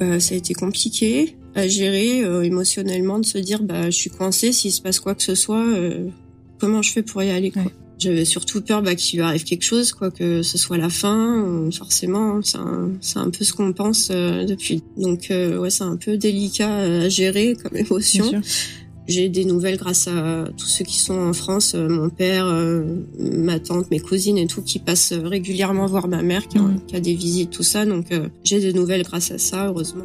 Bah, ça a été compliqué à gérer euh, émotionnellement de se dire bah je suis coincée s'il se passe quoi que ce soit euh, comment je fais pour y aller quoi. Ouais. J'avais surtout peur bah, qu'il lui arrive quelque chose quoi que ce soit la fin forcément hein, c'est un, peu ce qu'on pense euh, depuis donc ouais c'est un peu délicat à gérer comme émotion. J'ai des nouvelles grâce à tous ceux qui sont en France, euh, mon père, euh, ma tante, mes cousines et tout, qui passent régulièrement voir ma mère, qui, a, qui a des visites, tout ça. Donc euh, j'ai des nouvelles grâce à ça, heureusement.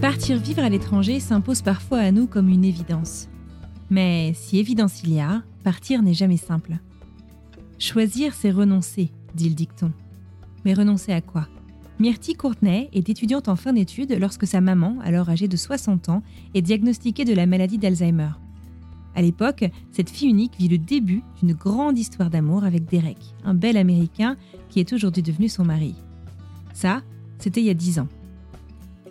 Partir vivre à l'étranger s'impose parfois à nous comme une évidence. Mais si évidence il y a, partir n'est jamais simple. Choisir, c'est renoncer, dit le dicton. Mais renoncer à quoi? Myrtille Courtenay est étudiante en fin d'études lorsque sa maman, alors âgée de 60 ans, est diagnostiquée de la maladie d'Alzheimer. À l'époque, cette fille unique vit le début d'une grande histoire d'amour avec Derek, un bel Américain qui est aujourd'hui devenu son mari. Ça, c'était il y a 10 ans.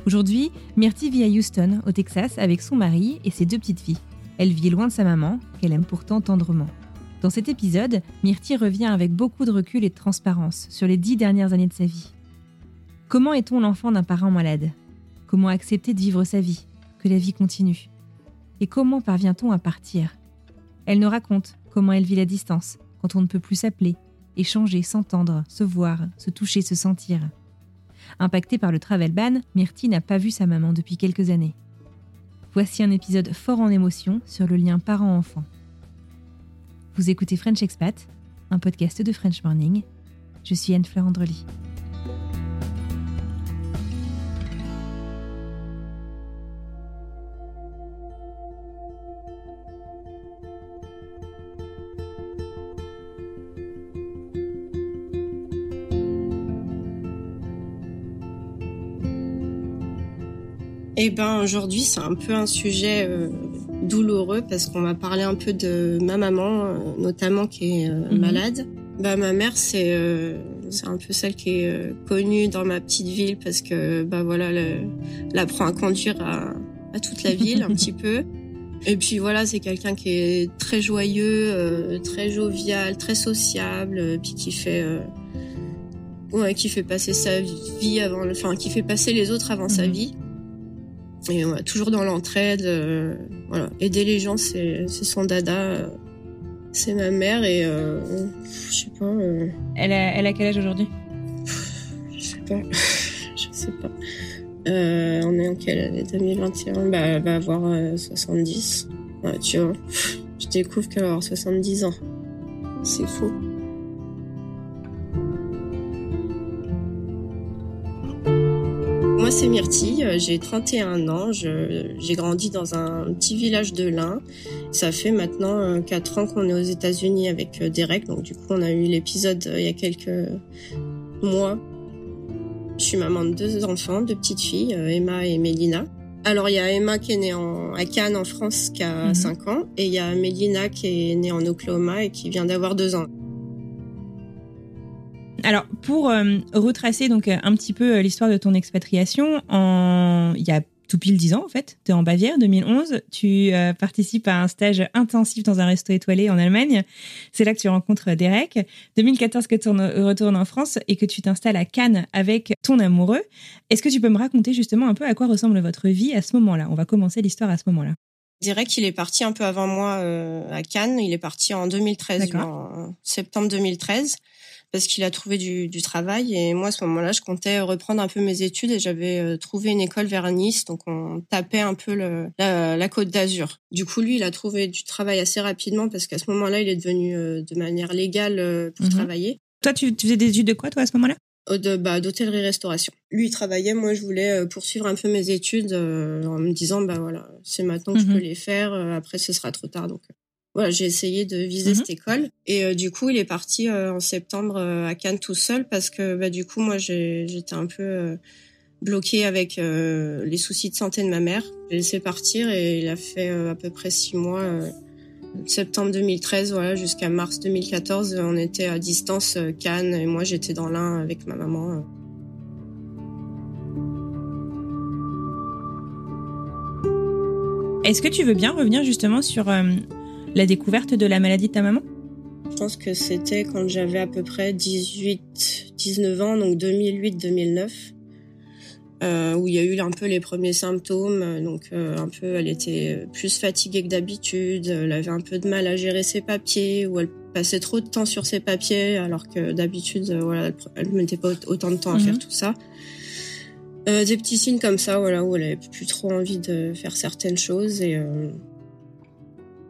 Aujourd'hui, Myrtille vit à Houston, au Texas, avec son mari et ses deux petites filles. Elle vit loin de sa maman, qu'elle aime pourtant tendrement. Dans cet épisode, Myrtille revient avec beaucoup de recul et de transparence sur les dix dernières années de sa vie. Comment est-on l'enfant d'un parent malade? Comment accepter de vivre sa vie, que la vie continue? Et comment parvient-on à partir? Elle nous raconte comment elle vit la distance, quand on ne peut plus s'appeler, échanger, s'entendre, se voir, se toucher, se sentir. Impactée par le travel ban, Myrtille n'a pas vu sa maman depuis quelques années. Voici un épisode fort en émotion sur le lien parent-enfant. Vous écoutez French Expat, un podcast de French Morning. Je suis Anne-Fleur Andrely. Et ben aujourd'hui c'est un peu un sujet euh, douloureux parce qu'on va parler un peu de ma maman, euh, notamment qui est euh, Mhm. malade. Bah ma mère c'est c'est un peu celle qui est connue dans ma petite ville parce que bah voilà le, elle apprend à conduire à, à toute la ville un petit peu. Et puis voilà c'est quelqu'un qui est très joyeux, très jovial, très sociable, puis qui fait ouais qui fait passer sa vie avant, enfin qui fait passer les autres avant sa Mhm. vie. Et ouais, toujours dans l'entraide, euh, voilà. Aider les gens, c'est son dada. euh, c'est ma mère et euh, je sais pas, euh, Elle a, elle a quel âge aujourd'hui? Je sais pas, je sais pas. Euh, on est en quelle année? 2021 Bah, elle va avoir euh, 70. Ouais, tu vois, je découvre qu'elle va avoir 70 ans. C'est faux. Moi, c'est Myrtille, euh, j'ai 31 ans, j'ai grandi dans un petit village de l'Ain. Ça fait maintenant euh, 4 ans qu'on est aux États-Unis avec euh, Derek, donc du coup, on a eu l'épisode euh, il y a quelques mois. Je suis maman de deux enfants, deux petites filles, euh, Emma et Mélina. Alors, il y a Emma qui est née en, à Cannes, en France, qui a 5 ans. Et il y a Mélina qui est née en Oklahoma et qui vient d'avoir 2 ans. Alors, pour euh, retracer donc un petit peu l'histoire de ton expatriation, en... il y a tout pile 10 ans en fait. Tu es en Bavière, 2011. Tu euh, participes à un stage intensif dans un resto étoilé en Allemagne. C'est là que tu rencontres Derek. 2014 que tu retournes en France et que tu t'installes à Cannes avec ton amoureux. Est-ce que tu peux me raconter justement un peu à quoi ressemble votre vie à ce moment-là? On va commencer l'histoire à ce moment-là. Derek, il est parti un peu avant moi euh, à Cannes. Il est parti en 2013, en septembre 2013 parce qu'il a trouvé du, du, travail. Et moi, à ce moment-là, je comptais reprendre un peu mes études et j'avais euh, trouvé une école vers Nice. Donc, on tapait un peu le, la, la côte d'Azur. Du coup, lui, il a trouvé du travail assez rapidement parce qu'à ce moment-là, il est devenu euh, de manière légale euh, pour mhm. travailler. Toi, tu, tu, faisais des études de quoi, toi, à ce moment-là? De bah, d'hôtellerie-restauration. Lui, il travaillait, moi, je voulais poursuivre un peu mes études en me disant, bah voilà, c'est maintenant que je mhm. peux les faire. après, ce sera trop tard, donc voilà, j'ai essayé de viser mhm. cette école et euh, du coup, il est parti euh, en septembre euh, à Cannes tout seul parce que bah du coup, moi j'étais un peu bloquée avec les soucis de santé de ma mère. J'ai laissé partir et il a fait à peu près six mois. septembre 2013, voilà, jusqu'à mars 2014, on était à distance Cannes et moi j'étais dans l'un avec ma maman. Est-ce que tu veux bien revenir justement sur la découverte de la maladie de ta maman? Je pense que c'était quand j'avais à peu près 18, 19 ans, donc 2008-2009. Euh, où il y a eu un peu les premiers symptômes. Donc euh, un peu, elle était plus fatiguée que d'habitude, elle avait un peu de mal à gérer ses papiers, ou elle passait trop de temps sur ses papiers, alors que d'habitude, euh, voilà, elle ne mettait pas autant de temps à faire mhm. tout ça. des petits signes comme ça, voilà, où elle avait plus trop envie de faire certaines choses et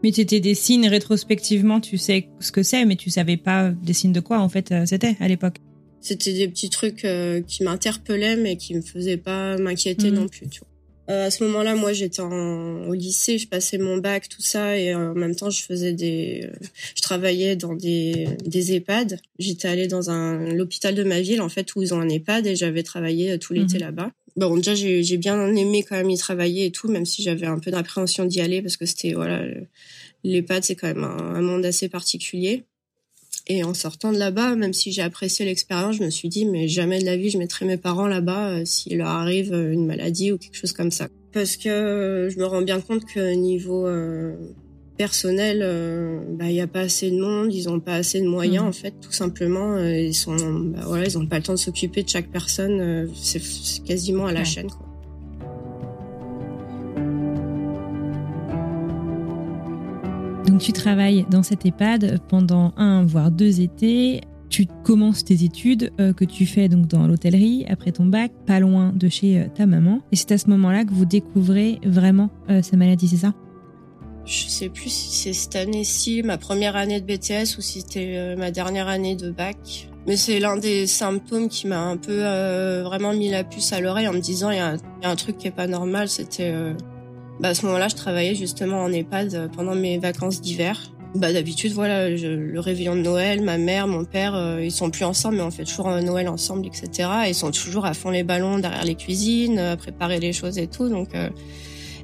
mais c'était des signes rétrospectivement, tu sais ce que c'est, mais tu savais pas des signes de quoi en fait euh, c'était à l'époque. C'était des petits trucs euh, qui m'interpellaient mais qui me faisaient pas m'inquiéter mhm. non plus. Tu vois. Euh, à ce moment-là, moi, j'étais au lycée, je passais mon bac, tout ça, et en même temps, je faisais des, je travaillais dans des, des EHPAD. J'étais allée dans un l'hôpital de ma ville, en fait, où ils ont un EHPAD, et j'avais travaillé tout l'été mhm. là-bas. Bon, déjà, j'ai bien aimé quand même y travailler et tout, même si j'avais un peu d'appréhension d'y aller parce que c'était, voilà, l'EHPAD, c'est quand même un, monde assez particulier. Et en sortant de là-bas, même si j'ai apprécié l'expérience, je me suis dit, mais jamais de la vie, je mettrai mes parents là-bas euh, s'il leur arrive une maladie ou quelque chose comme ça. Parce que je me rends bien compte que niveau personnel, euh, bah il y a pas assez de monde, ils ont pas assez de moyens mmh. en fait, tout simplement. Euh, ils sont, bah, voilà, ils ont pas le temps de s'occuper de chaque personne. Euh, c'est quasiment à la chaîne. Quoi. Donc tu travailles dans cette EHPAD pendant un voire deux étés. Tu commences tes études que tu fais donc dans l'hôtellerie après ton bac, pas loin de chez ta maman. Et c'est à ce moment-là que vous découvrez vraiment sa maladie, c'est ça? Je sais plus si c'est cette année-ci, ma première année de BTS, ou si c'était euh, ma dernière année de bac. Mais c'est l'un des symptômes qui m'a un peu euh, vraiment mis la puce à l'oreille en me disant il y, a un truc qui est pas normal. C'était euh, bah, à ce moment-là, je travaillais justement en EHPAD pendant mes vacances d'hiver. Bah d'habitude voilà le réveillon de Noël, ma mère, mon père, ils sont plus ensemble mais on fait toujours un Noël ensemble etc. ils sont toujours à fond les ballons derrière les cuisines, à préparer les choses et tout donc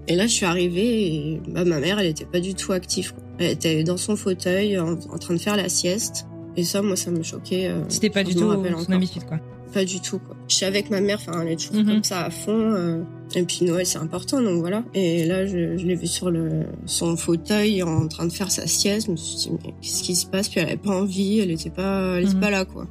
et là, je suis arrivée et bah, ma mère, elle était pas du tout active. Elle était dans son fauteuil en, train de faire la sieste. Et ça, moi, ça me choquait. Euh, C'était pas du tout son habitude, quoi. Pas du tout, quoi. Je suis avec ma mère, enfin, elle est toujours mhm. comme ça à fond. Euh, et puis Noël, c'est important, donc voilà. Et là, je, je l'ai vue sur le son fauteuil en train de faire sa sieste. Je me suis dit, mais qu'est-ce qui se passe? Puis elle avait pas envie, elle était pas, elle était mhm. pas là, quoi.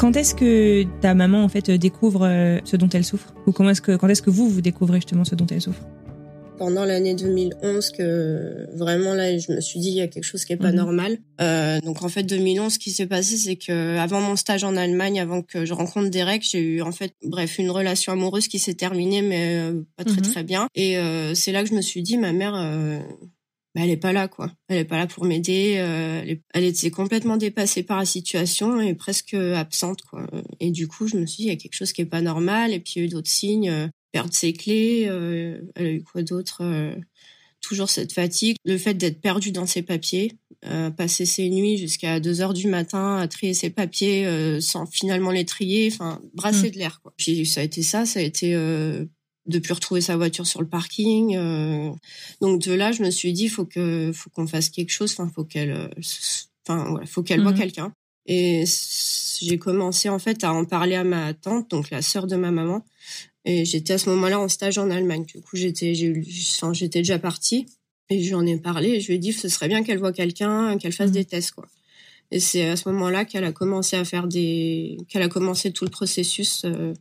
Quand est-ce que ta maman en fait découvre euh, ce dont elle souffre? Ou comment est-ce que quand est-ce que vous vous découvrez justement ce dont elle souffre? Pendant l'année 2011 que vraiment là je me suis dit il y a quelque chose qui est pas mhm. normal. Euh, donc en fait 2011 ce qui s'est passé c'est que avant mon stage en Allemagne avant que je rencontre Derek j'ai eu en fait bref une relation amoureuse qui s'est terminée mais euh, pas très mhm. très bien et euh, c'est là que je me suis dit ma mère bah, elle est pas là quoi. Elle est pas là pour m'aider. Euh, elle, était complètement dépassée par la situation et presque absente quoi. Et du coup, je me suis dit il y a quelque chose qui est pas normal. Et puis il y a eu d'autres signes, euh, perdre ses clés. Euh, elle a eu quoi d'autre toujours cette fatigue, le fait d'être perdu dans ses papiers, euh, passer ses nuits jusqu'à 2 heures du matin à trier ses papiers euh, sans finalement les trier, enfin brasser mm. de l'air. Quoi. Puis ça a été ça, ça a été euh, de plus retrouver sa voiture sur le parking. Euh. donc de là, je me suis dit, faut que, faut qu'on fasse quelque chose. Enfin, faut qu'elle, enfin voilà, faut qu'elle voit mm. quelqu'un. Et j'ai commencé en fait à en parler à ma tante, donc la sœur de ma maman. Et j'étais à ce moment-là en stage en Allemagne. Du coup, j'étais, j'ai enfin, j'étais déjà partie. Et je lui en ai parlé et je lui ai dit, ce serait bien qu'elle voit quelqu'un, qu'elle fasse mmh. des tests, quoi. Et c'est à ce moment-là qu'elle a commencé à faire des, qu'elle a commencé tout le processus euh,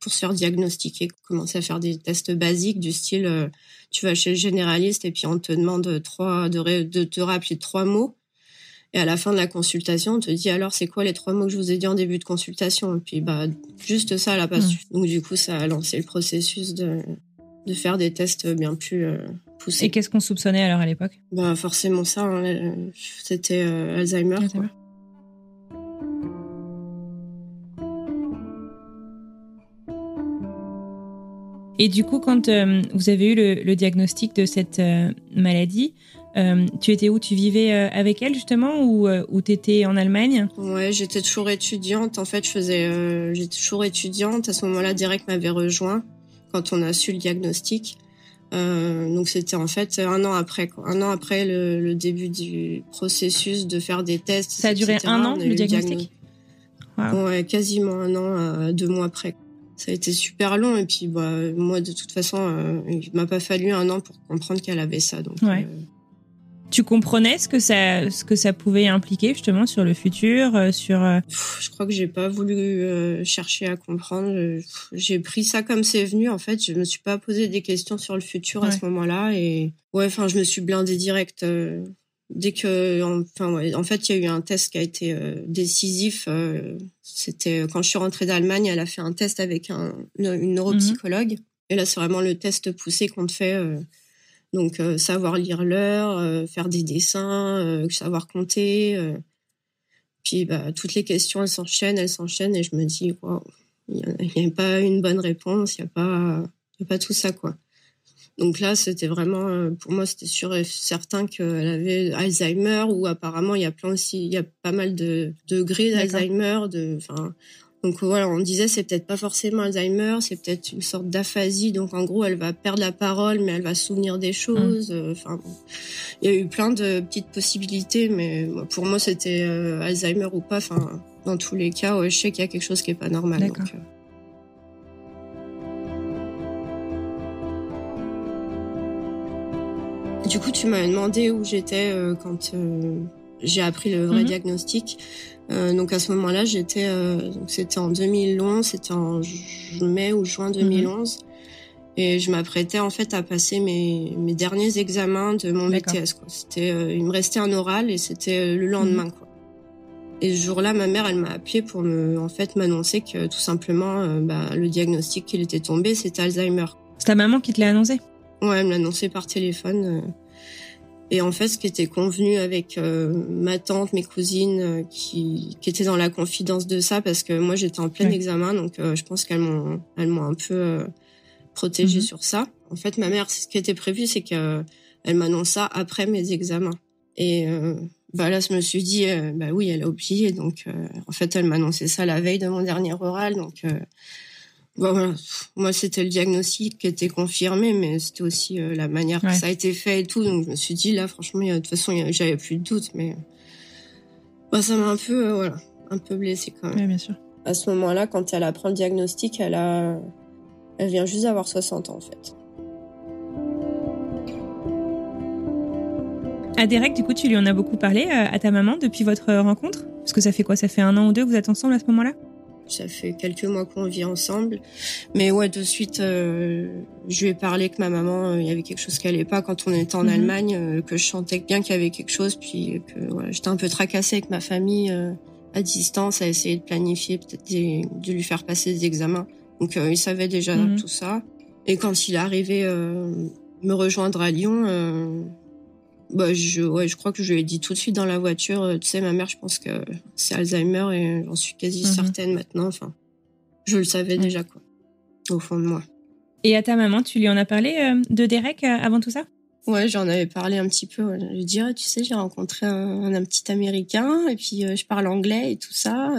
pour se faire diagnostiquer, commencer à faire des tests basiques du style, euh, tu vas chez le généraliste et puis on te demande trois, de, de te rappeler trois mots. Et à la fin de la consultation, on te dit alors c'est quoi les trois mots que je vous ai dit en début de consultation? Et puis bah juste ça, elle a pas mmh. su. Donc du coup, ça a lancé le processus de de faire des tests bien plus euh, poussés. Et qu'est-ce qu'on soupçonnait alors à l'époque? Bah forcément ça, hein, euh, c'était euh, Alzheimer. Et du coup, quand vous avez eu le, diagnostic de cette maladie, tu étais où? Tu vivais avec elle justement ou, ou tu étais en Allemagne? Ouais, j'étais toujours étudiante. En fait, je faisais, j'étais toujours étudiante. À ce moment-là, Derek m'avait rejoint quand on a su le diagnostic. Euh, donc c'était en fait un an après, quoi. un an après le, début du processus de faire des tests. Ça a duré un an le diagnostic? Ouais, quasiment un an, euh, deux mois après. Ça a été super long et puis bah moi de toute façon, euh, il m'a pas fallu un an pour comprendre qu'elle avait ça. Donc ouais. Euh, tu comprenais ce que ça, ce que ça pouvait impliquer justement sur le futur, euh, sur. Euh, je crois que j'ai pas voulu chercher à comprendre. J'ai pris ça comme c'est venu. En fait, je me suis pas posé des questions sur le futur à ce moment-là et ouais, enfin, je me suis blindée direct. Dès que, enfin, ouais, en fait, il y a eu un test qui a été décisif. C'était quand je suis rentrée d'Allemagne, elle a fait un test avec un, une neuropsychologue. Mhm. Et là, c'est vraiment le test poussé qu'on te fait donc euh, savoir lire l'heure, euh, faire des dessins, euh, savoir compter. puis bah, toutes les questions, elles s'enchaînent, elles s'enchaînent et je me dis, il n'y a, pas une bonne réponse, il n'y a, pas, a pas tout ça. quoi. Donc là, c'était vraiment, pour moi, c'était sûr et certain qu'elle avait Alzheimer ou apparemment, il y a plein aussi, il y a pas mal de degrés d'Alzheimer. De, enfin, donc voilà, on disait c'est peut-être pas forcément Alzheimer, c'est peut-être une sorte d'aphasie. Donc en gros, elle va perdre la parole, mais elle va se souvenir des choses. Mmh. Euh, enfin, il y a eu plein de petites possibilités, mais pour moi c'était euh, Alzheimer ou pas. Enfin, dans tous les cas, je sais qu'il y a quelque chose qui est pas normal. Donc, euh. Du coup, tu m'as demandé où j'étais quand j'ai appris le vrai mmh. diagnostic. Euh, donc à ce moment-là, j'étais, euh, c'était en 2011, c'était en mai ou juin 2011, mhm. et je m'apprêtais en fait à passer mes, mes derniers examens de mon BTS. C'était, euh, il me restait un oral et c'était le lendemain. Mhm. Quoi. Et ce jour-là, ma mère, elle m'a appelé pour me, en fait, m'annoncer que tout simplement, bah, le diagnostic qu'il était tombé, c'était Alzheimer. C'est ta maman qui te l'a annoncé? Ouais, elle me l'a annoncé par téléphone. Et en fait, ce qui était convenu avec euh, ma tante, mes cousines, euh, qui, qui étaient dans la confidence de ça, parce que moi j'étais en plein examen, donc euh, je pense qu'elles m'ont, elles m'ont un peu protégée mhm. sur ça. En fait, ma mère, ce qui était prévu, c'est qu'elle m'annonce ça après mes examens. Et bah là, je me suis dit, bah oui, elle a oublié, donc en fait, elle m'annonçait ça la veille de mon dernier oral, donc voilà. Moi, c'était le diagnostic qui était confirmé, mais c'était aussi euh, la manière que ça a été fait et tout. Donc, je me suis dit, là, franchement, de toute façon, j'avais plus de doute, mais bah, ça m'a un peu, euh, voilà, un peu blessée quand même. Bien sûr. À ce moment-là, quand elle apprend le diagnostic, elle a, elle vient juste d'avoir 60 ans, en fait. À Derek, du coup, tu lui en as beaucoup parlé euh, à ta maman depuis votre rencontre? Parce que ça fait quoi? Ça fait un an ou deux que vous êtes ensemble à ce moment-là? Ça fait quelques mois qu'on vit ensemble. Mais ouais, de suite, euh, je lui ai parlé que ma maman, euh, il y avait quelque chose qui allait pas quand on était en mhm. Allemagne, euh, que je sentais bien qu'il y avait quelque chose, puis que voilà, j'étais un peu tracassée avec ma famille à distance, à essayer de planifier, peut-être de, lui faire passer des examens. Donc il savait déjà mhm. tout ça. Et quand il est arrivé me rejoindre à Lyon, bah, je, ouais, je crois que je lui ai dit tout de suite dans la voiture. Euh, tu sais, ma mère, je pense que c'est Alzheimer et j'en suis quasi mhm. certaine maintenant. Enfin, je le savais déjà, quoi, au fond de moi. Et à ta maman, tu lui en as parlé euh, de Derek euh, avant tout ça? Ouais, j'en avais parlé un petit peu. Je dirais, tu sais, j'ai rencontré un, un, petit Américain et puis je parle anglais et tout ça.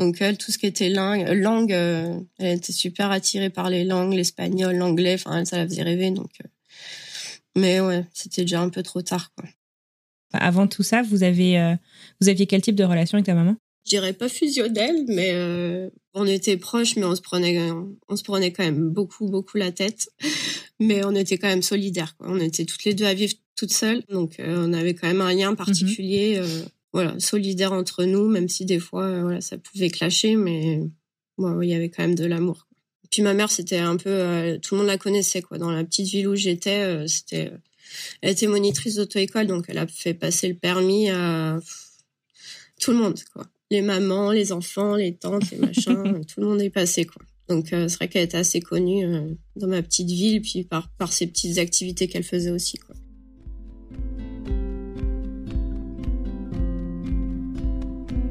Donc elle, tout ce qui était langue, langue elle était super attirée par les langues, l'espagnol, l'anglais. Enfin, ça la faisait rêver. Donc, mais ouais, c'était déjà un peu trop tard, quoi. Avant tout ça, vous avez, vous aviez quel type de relation avec ta maman? Je dirais pas fusionnel, mais euh, on était proches, mais on se prenait, on se prenait quand même beaucoup, beaucoup la tête. Mais on était quand même solidaires. Quoi. On était toutes les deux à vivre toutes seules, donc euh, on avait quand même un lien particulier, mhm. euh, voilà, solidaire entre nous, même si des fois, voilà, ça pouvait clasher, mais bon, il y avait quand même de l'amour. Puis ma mère, c'était un peu, tout le monde la connaissait, quoi. Dans la petite ville où j'étais, c'était, elle était monitrice d'auto-école, donc elle a fait passer le permis à tout le monde, quoi les mamans, les enfants, les tantes, les machins, tout le monde est passé quoi. Donc euh, c'est vrai qu'elle était assez connue euh, dans ma petite ville, puis par par ses petites activités qu'elle faisait aussi quoi.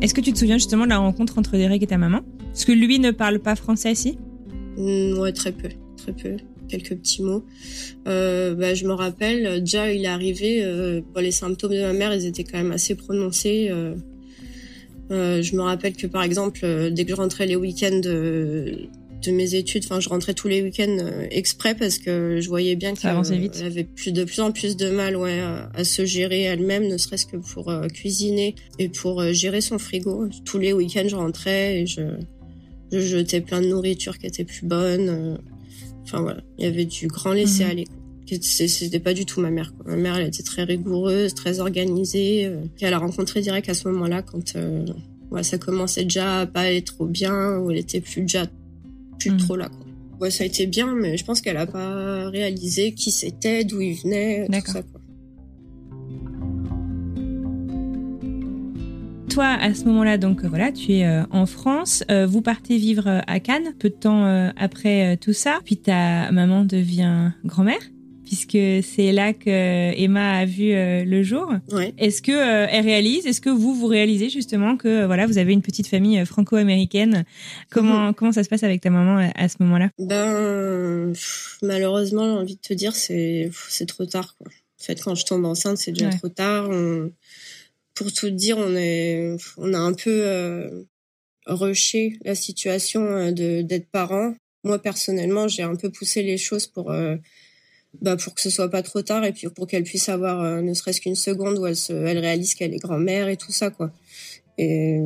Est-ce que tu te souviens justement de la rencontre entre Derek et ta maman? Est-ce que lui ne parle pas français ici mmh, Ouais, très peu, très peu. Quelques petits mots. Euh, bah, je me rappelle, déjà il est arrivé, les symptômes de ma mère, ils étaient quand même assez prononcés. Euh, je me rappelle que par exemple, euh, dès que je rentrais les week-ends de, de mes études, enfin, je rentrais tous les week-ends euh, exprès parce que je voyais bien qu'elle avait plus de plus en plus de mal, ouais, à, se gérer elle-même, ne serait-ce que pour cuisiner et pour gérer son frigo. Tous les week-ends, je rentrais et je, je jetais plein de nourriture qui était plus bonne. Enfin voilà, il y avait du grand laisser aller. Mhm c'était pas du tout ma mère. Quoi. Ma mère, elle était très rigoureuse, très organisée. Euh, elle a rencontré direct à ce moment-là quand euh, ouais, ça commençait déjà à pas être trop bien, ou elle était plus déjà plus mm. trop là. Quoi. Ouais, ça a été bien, mais je pense qu'elle a pas réalisé qui c'était, d'où il venait, tout ça. Quoi. Toi, à ce moment-là, donc voilà, tu es euh, en France. vous partez vivre à Cannes peu de temps après tout ça. Puis ta maman devient grand-mère puisque c'est là que Emma a vu euh, le jour. Est-ce que euh, elle réalise Est-ce que vous vous réalisez justement que euh, voilà vous avez une petite famille franco-américaine? Comment mhm. comment ça se passe avec ta maman à, ce moment-là? Ben malheureusement j'ai envie de te dire c'est c'est trop tard quoi. En fait quand je tombe enceinte c'est déjà trop tard. Pour tout dire on est on a un peu rushé la situation de d'être parent. Moi personnellement j'ai un peu poussé les choses pour bah pour que ce soit pas trop tard et puis pour qu'elle puisse avoir euh, ne serait-ce qu'une seconde où elle se, elle réalise qu'elle est grand-mère et tout ça quoi. Et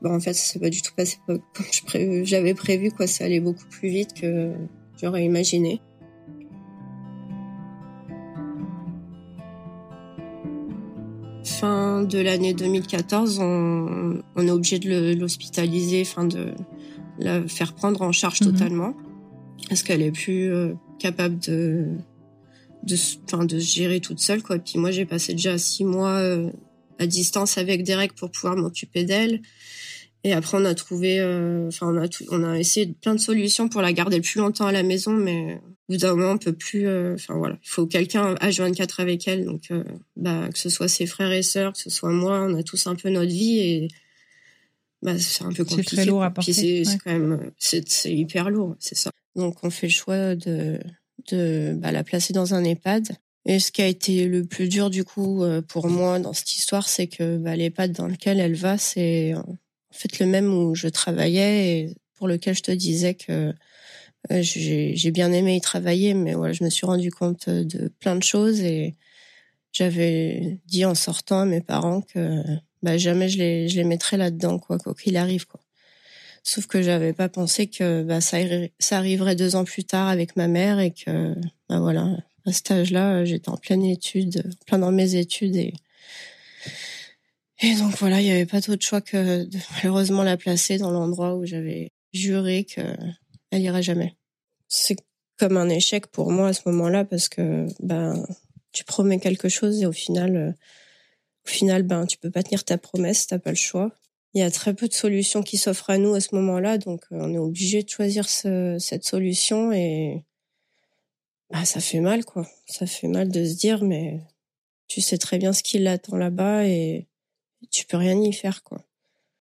bah en fait ça s'est pas du tout passé comme j'avais prévu quoi. Ça allait beaucoup plus vite que j'aurais imaginé. Fin de l'année 2014, on, on, est obligé de l'hospitaliser, enfin de la faire prendre en charge mhm. totalement, parce qu'elle est plus euh, capable de de enfin de gérer toute seule quoi. Puis moi j'ai passé déjà six mois euh, à distance avec Derek pour pouvoir m'occuper d'elle et après on a trouvé euh, enfin on a on a essayé plein de solutions pour la garder le plus longtemps à la maison mais au bout d'un moment on peut plus euh, enfin voilà. Il faut quelqu'un H24 avec elle donc bah que ce soit ses frères et sœurs que ce soit moi on a tous un peu notre vie et bah c'est un peu compliqué c'est très lourd à porter c'est quand même c'est hyper lourd c'est ça. Donc on fait le choix de de bah, la placer dans un EHPAD. Et ce qui a été le plus dur du coup euh, pour moi dans cette histoire, c'est que bah, l'EHPAD dans lequel elle va, c'est en fait le même où je travaillais et pour lequel je te disais que euh, j'ai bien aimé y travailler, mais voilà, je me suis rendu compte de plein de choses et j'avais dit en sortant à mes parents que bah, jamais je les, mettrais là-dedans, quoi qu'il arrive. Quoi. Sauf que j'avais pas pensé que bah, ça, ça arriverait deux ans plus tard avec ma mère et que bah, voilà, à cet âge-là, j'étais en pleine étude, plein dans mes études et et donc voilà, il n'y avait pas d'autre choix que de malheureusement la placer dans l'endroit où j'avais juré qu'elle irait jamais. C'est comme un échec pour moi à ce moment-là parce que ben tu promets quelque chose et au final au final ben tu peux pas tenir ta promesse, t'as pas le choix il y a très peu de solutions qui s'offrent à nous à ce moment-là, donc euh, on est obligé de choisir ce, cette solution et bah, ça fait mal quoi. Ça fait mal de se dire mais tu sais très bien ce qui l'attend là-bas et tu peux rien y faire quoi.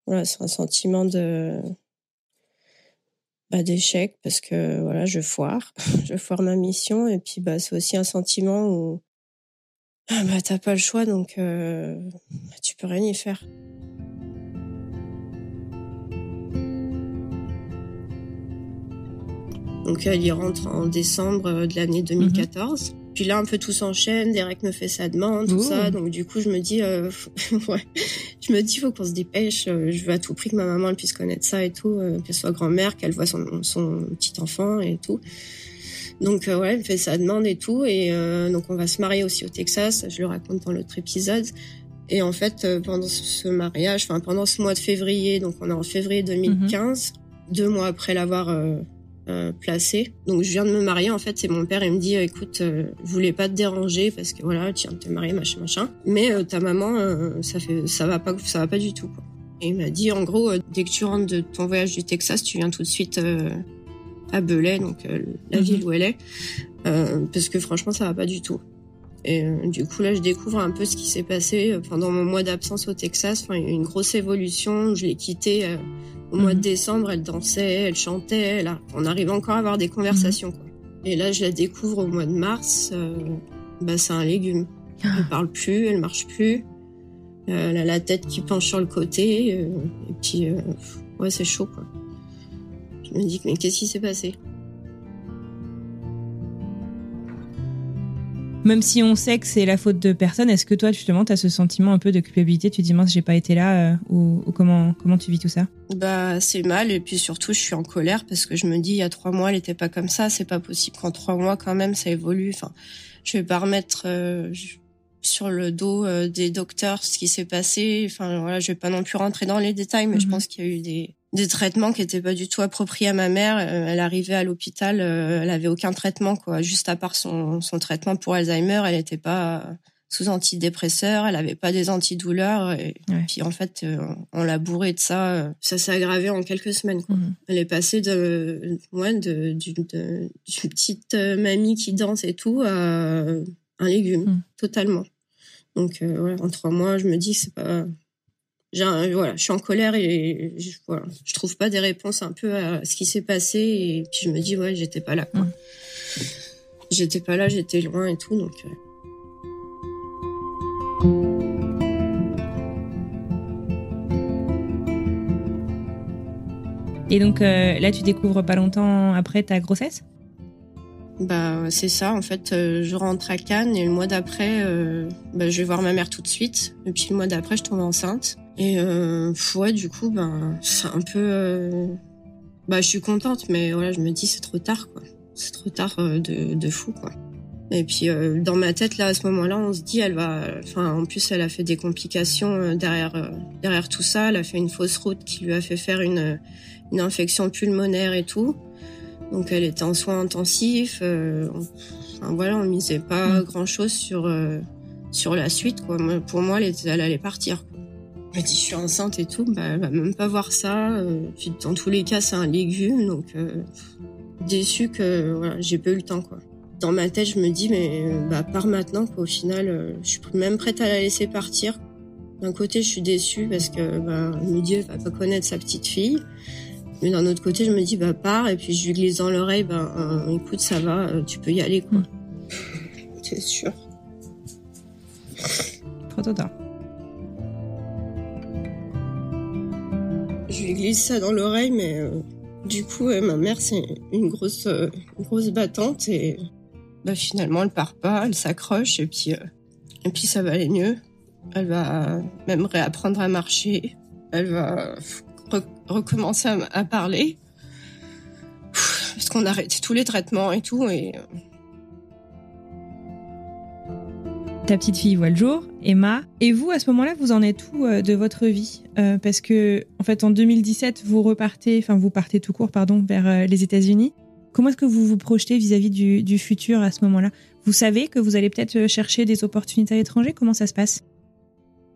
Voilà, c'est un sentiment de bah, d'échec parce que voilà, je foire, je foire ma mission et puis bah c'est aussi un sentiment où ah bah t'as pas le choix donc euh, tu peux rien y faire. Donc elle y rentre en décembre euh, de l'année 2014. Puis là, un peu tout s'enchaîne. Derek me fait sa demande, tout ça. Donc du coup, je me dis, euh, ouais, je me dis, faut qu'on se dépêche. Euh, je veux à tout prix que ma maman elle puisse connaître ça et tout, euh, qu'elle soit grand-mère, qu'elle voit son, son petit enfant et tout. Donc euh, ouais, elle me fait sa demande et tout. Et donc on va se marier aussi au Texas. Je le raconte dans l'autre épisode. Et en fait, pendant ce mariage, enfin pendant ce mois de février, donc on est en février 2015, deux mois après l'avoir euh, placé. Donc je viens de me marier en fait, c'est mon père il me dit écoute, euh, je voulais pas te déranger parce que voilà, tu viens de te marier machin machin, mais euh, ta maman ça fait ça va pas ça va pas du tout quoi. Et il m'a dit en gros dès que tu rentres de ton voyage du Texas, tu viens tout de suite à Belay, donc la mhm. ville où elle est, parce que franchement ça va pas du tout. Et du coup là je découvre un peu ce qui s'est passé pendant mon mois d'absence au Texas. Enfin il y a eu une grosse évolution. Je l'ai quitté au mois de mhm. décembre, elle dansait, elle chantait, on arrive encore à avoir des conversations. Mhm. Quoi. Et là, je la découvre au mois de mars, euh, bah, c'est un légume. Ah. Elle parle plus, elle marche plus. Euh, elle a la tête qui penche sur le côté. Euh, et puis, ouais, c'est chaud, quoi. Je me dis, mais qu'est-ce qui s'est passé? Même si on sait que c'est la faute de personne, est-ce que toi, justement, tu as ce sentiment un peu de culpabilité Tu te dis, mince, j'ai pas été là euh, ou, comment, comment tu vis tout ça? Bah, c'est mal. Et puis surtout, je suis en colère parce que je me dis, il y a trois mois, elle était pas comme ça. C'est pas possible qu'en trois mois, quand même, ça évolue. Enfin, je vais pas remettre euh, sur le dos euh, des docteurs ce qui s'est passé. Enfin, voilà, je vais pas non plus rentrer dans les détails, mais je mhm. pense qu'il y a eu des, des traitements qui étaient pas du tout appropriés à ma mère. Euh, elle arrivait à l'hôpital, euh, elle avait aucun traitement quoi, juste à part son, son traitement pour Alzheimer, elle n'était pas sous antidépresseur, elle avait pas des antidouleurs et, puis en fait euh, on l'a bourrée de ça, ça s'est aggravé en quelques semaines quoi. Mhm. Elle est passée de ouais de d'une petite mamie qui danse et tout à un légume mhm. totalement. Donc voilà, en trois mois, je me dis que c'est pas voilà, je suis en colère et je, voilà, je trouve pas des réponses un peu à ce qui s'est passé et puis je me dis ouais, j'étais pas là. Quoi. Mm. J'étais pas là, j'étais loin et tout donc. Euh. Et donc euh, là, tu découvres pas longtemps après ta grossesse? Bah c'est ça en fait euh, je rentre à Cannes et le mois d'après bah, je vais voir ma mère tout de suite et puis le mois d'après je tombe enceinte et euh, ouais, du coup, ben, c'est un peu. Euh, bah, je suis contente, mais voilà, je me dis c'est trop tard, quoi. C'est trop tard euh, de, de fou, quoi. Et puis dans ma tête là, à ce moment-là, on se dit, elle va. Enfin, en plus, elle a fait des complications derrière derrière tout ça. Elle a fait une fausse route qui lui a fait faire une une infection pulmonaire et tout. Donc, elle était en soins intensifs. enfin voilà, on misait pas mm. grand chose sur sur la suite, quoi. Pour moi, elle, elle allait partir. Elle dit je suis enceinte et tout, bah, elle va même pas voir ça. Euh, puis dans tous les cas c'est un légume, donc euh, déçue que voilà j'ai pas eu le temps quoi. Dans ma tête je me dis mais euh, bah pars maintenant quoi. Au final euh, je suis même prête à la laisser partir. D'un côté je suis déçue parce que bah, me dis elle va pas connaître sa petite fille. Mais d'un autre côté je me dis bah pars et puis je lui glisse dans l'oreille bah écoute ça va, tu peux y aller quoi. C'est sûr. Trop tôt je lui glisse ça dans l'oreille, mais euh, du coup, ma mère, c'est une grosse, euh, grosse battante et bah, finalement, elle part pas, elle s'accroche et puis, euh, et puis ça va aller mieux. Elle va même réapprendre à marcher. Elle va recommencer à, parler. Parce qu'on a arrêté tous les traitements et tout et ta petite fille voit le jour, Emma. Et vous, à ce moment-là, vous en êtes où euh, de votre vie? Euh, Parce que, en fait, en 2017, vous repartez, enfin, vous partez tout court, pardon, vers euh, les États-Unis. Comment est-ce que vous vous projetez vis-à-vis du, futur à ce moment-là? Vous savez que vous allez peut-être chercher des opportunités à l'étranger Comment ça se passe?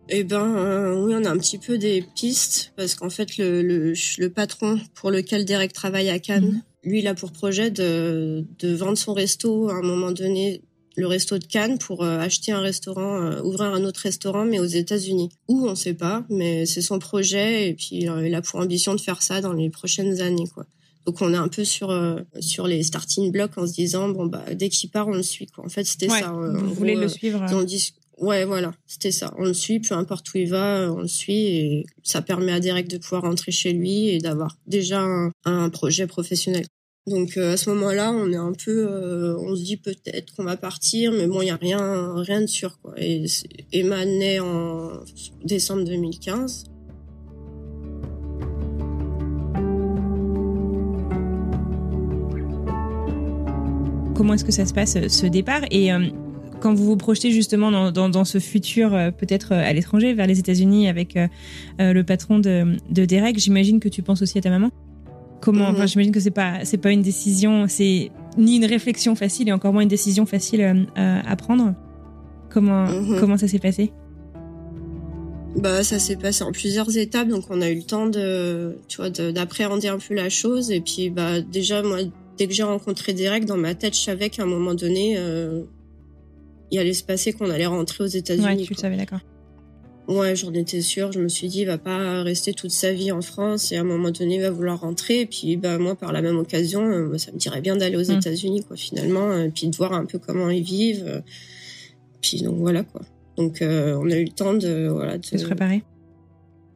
Eh ben oui, on a un petit peu des pistes parce qu'en fait le, le, patron pour lequel Derek travaille à Cannes, mhm. lui il a pour projet de, de vendre son resto à un moment donné le resto de Cannes pour euh, acheter un restaurant, euh, ouvrir un autre restaurant, mais aux États-Unis. Où on sait pas, mais c'est son projet et puis euh, il a pour ambition de faire ça dans les prochaines années, quoi. Donc on est un peu sur sur les starting blocks en se disant bon bah dès qu'il part on le suit quoi. En fait c'était ça. vous voulez le suivre. Ouais, voilà, c'était ça. On le suit, peu importe où il va, on le suit et ça permet à Derek de pouvoir rentrer chez lui et d'avoir déjà un, projet professionnel. Donc euh, à ce moment-là, on est un peu, euh, on se dit peut-être qu'on va partir, mais bon, il y a rien, rien de sûr quoi. Et Emma naît en décembre 2015. Comment est-ce que ça se passe ce départ? Et quand vous vous projetez justement dans, ce futur, euh, peut-être euh, à l'étranger, vers les États-Unis, avec euh, le patron de Derek, j'imagine que tu penses aussi à ta maman? Comment Enfin, mhm. j'imagine que c'est pas c'est pas une décision, c'est ni une réflexion facile et encore moins une décision facile à prendre. Comment mhm. comment ça s'est passé? Bah, ça s'est passé en plusieurs étapes, donc on a eu le temps de, tu vois, d'appréhender un peu la chose. Et puis, bah, déjà, moi, dès que j'ai rencontré Derek, dans ma tête, je savais qu'à un moment donné, il allait se passer qu'on allait rentrer aux États-Unis. Ouais, tu le savais, d'accord. Ouais, j'en étais sûre. Je me suis dit, il va pas rester toute sa vie en France et à un moment donné, il va vouloir rentrer. Et puis, bah, moi, par la même occasion, euh, ça me dirait bien d'aller aux mm. États-Unis, quoi, finalement, et puis de voir un peu comment ils vivent. Puis, donc, voilà, quoi. Donc, euh, on a eu le temps de, voilà, de, se préparer.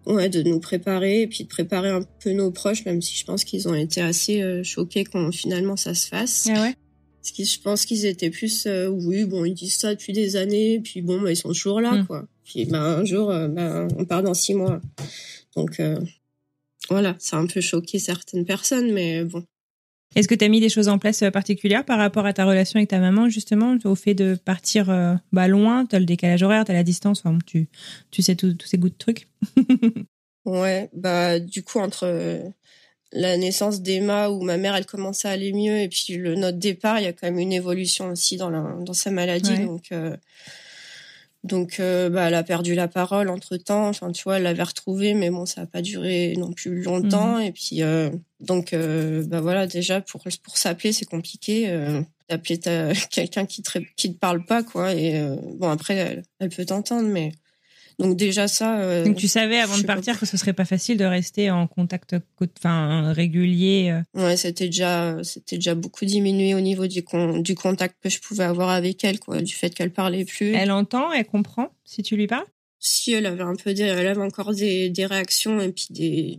Ouais, de nous préparer et puis de préparer un peu nos proches, même si je pense qu'ils ont été assez euh, choqués quand finalement ça se fasse. Ah ouais. Parce que je pense qu'ils étaient plus, euh, oui, bon, ils disent ça depuis des années, puis bon, bah, ils sont toujours là, mm. quoi. Puis ben un jour, euh, ben, on part dans six mois. Donc euh, voilà, ça a un peu choqué certaines personnes, mais bon. Est-ce que tu as mis des choses en place particulières par rapport à ta relation avec ta maman, justement, au fait de partir bah, loin? Tu as le décalage horaire, tu as la distance, enfin, tu, tu sais tous ces goûts de trucs Ouais, bah du coup, entre la naissance d'Emma où ma mère elle commençait à aller mieux et puis le notre départ il y a quand même une évolution aussi dans la dans sa maladie donc euh, donc euh, bah elle a perdu la parole entre temps enfin tu vois elle l'avait retrouvée mais bon ça a pas duré non plus longtemps. Mhm. et puis euh, donc bah voilà déjà pour pour s'appeler c'est compliqué d'appeler quelqu'un qui te qui te parle pas quoi. Et bon après elle, elle peut t'entendre mais donc déjà ça. Euh, Donc tu savais avant de partir que ce serait pas facile de rester en contact, enfin régulier. Euh. Ouais, c'était déjà, c'était déjà beaucoup diminué au niveau du du contact que je pouvais avoir avec elle, quoi, du fait qu'elle parlait plus. Elle entend, elle comprend si tu lui parles? Si elle avait un peu des, elle avait encore des, des réactions et puis des